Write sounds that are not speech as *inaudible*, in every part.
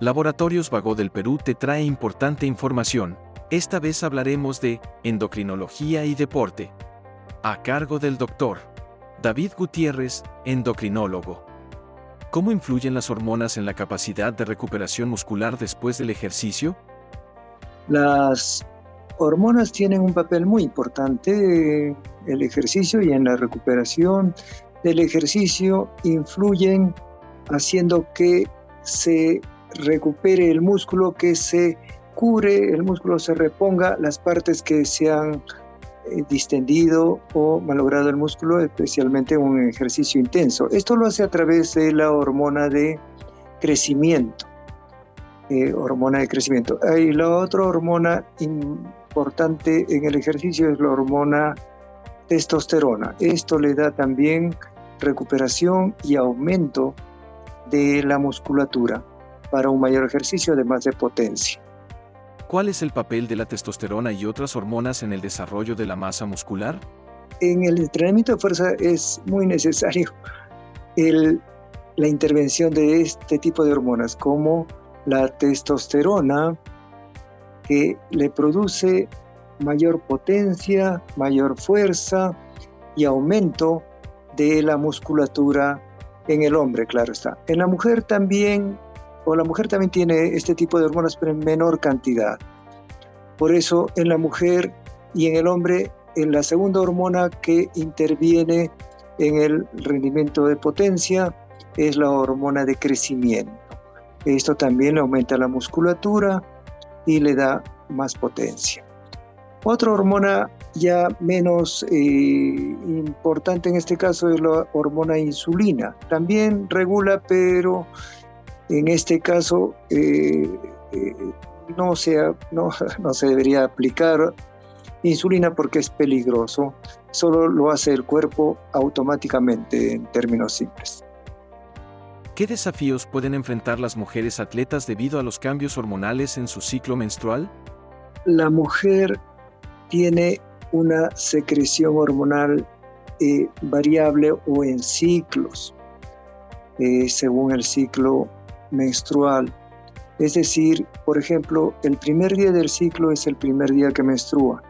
Laboratorios Vago del Perú te trae importante información. Esta vez hablaremos de endocrinología y deporte. A cargo del doctor David Gutiérrez, endocrinólogo. ¿Cómo influyen las hormonas en la capacidad de recuperación muscular después del ejercicio? Las hormonas tienen un papel muy importante en el ejercicio y en la recuperación del ejercicio. Influyen haciendo que se recupere el músculo, que se cure, el músculo se reponga las partes que se han eh, distendido o malogrado el músculo, especialmente en un ejercicio intenso. Esto lo hace a través de la hormona de crecimiento. Eh, hormona de crecimiento. Y la otra hormona importante en el ejercicio es la hormona testosterona. Esto le da también recuperación y aumento de la musculatura para un mayor ejercicio además de potencia. ¿Cuál es el papel de la testosterona y otras hormonas en el desarrollo de la masa muscular? En el entrenamiento de fuerza es muy necesario la intervención de este tipo de hormonas, como la testosterona, que le produce mayor potencia, mayor fuerza y aumento de la musculatura en el hombre, claro está. En la mujer también o la mujer también tiene este tipo de hormonas, pero en menor cantidad. Por eso en la mujer y en el hombre, en la segunda hormona que interviene en el rendimiento de potencia es la hormona de crecimiento. Esto también aumenta la musculatura y le da más potencia. Otra hormona ya menos eh, importante en este caso es la hormona insulina. También regula, pero en este caso, eh, eh, no, se, no, *laughs* no se debería aplicar insulina porque es peligroso, solo lo hace el cuerpo automáticamente en términos simples. ¿Qué desafíos pueden enfrentar las mujeres atletas debido a los cambios hormonales en su ciclo menstrual? La mujer tiene una secreción hormonal eh, variable o en ciclos, según el ciclo menstrual. Es decir, por ejemplo, el primer día del ciclo es el primer día que menstrua.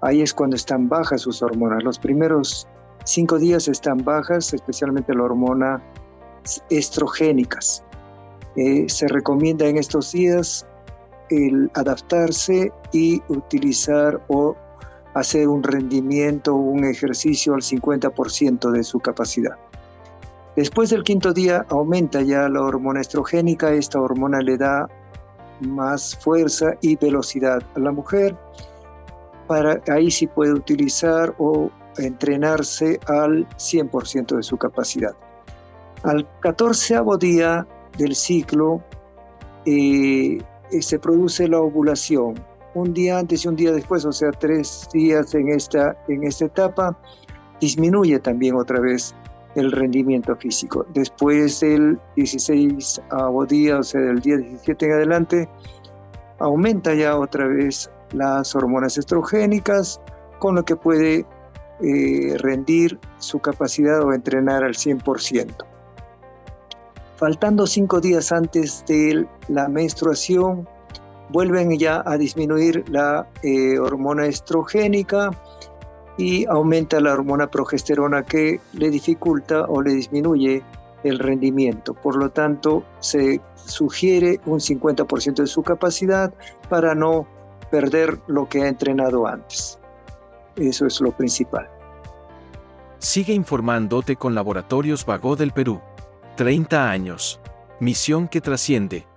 Ahí es cuando están bajas sus hormonas. Los primeros cinco días están bajas, especialmente la hormona estrogénicas. Eh, se recomienda en estos días el adaptarse y utilizar o hacer un rendimiento, un ejercicio al 50% de su capacidad. Después del quinto día aumenta ya la hormona estrogénica, esta hormona le da más fuerza y velocidad a la mujer. Para, ahí sí puede utilizar o entrenarse al 100% de su capacidad. Al catorceavo día del ciclo eh, se produce la ovulación. Un día antes y un día después, o sea, tres días en esta, en esta etapa, disminuye también otra vez el rendimiento físico. Después del 16 día, o sea, del día 17 en adelante, aumenta ya otra vez las hormonas estrogénicas, con lo que puede eh, rendir su capacidad o entrenar al 100%. Faltando cinco días antes de la menstruación, vuelven ya a disminuir la eh, hormona estrogénica, y aumenta la hormona progesterona que le dificulta o le disminuye el rendimiento. Por lo tanto, se sugiere un 50% de su capacidad para no perder lo que ha entrenado antes. Eso es lo principal. Sigue informándote con Laboratorios Vago del Perú. 30 años. Misión que trasciende.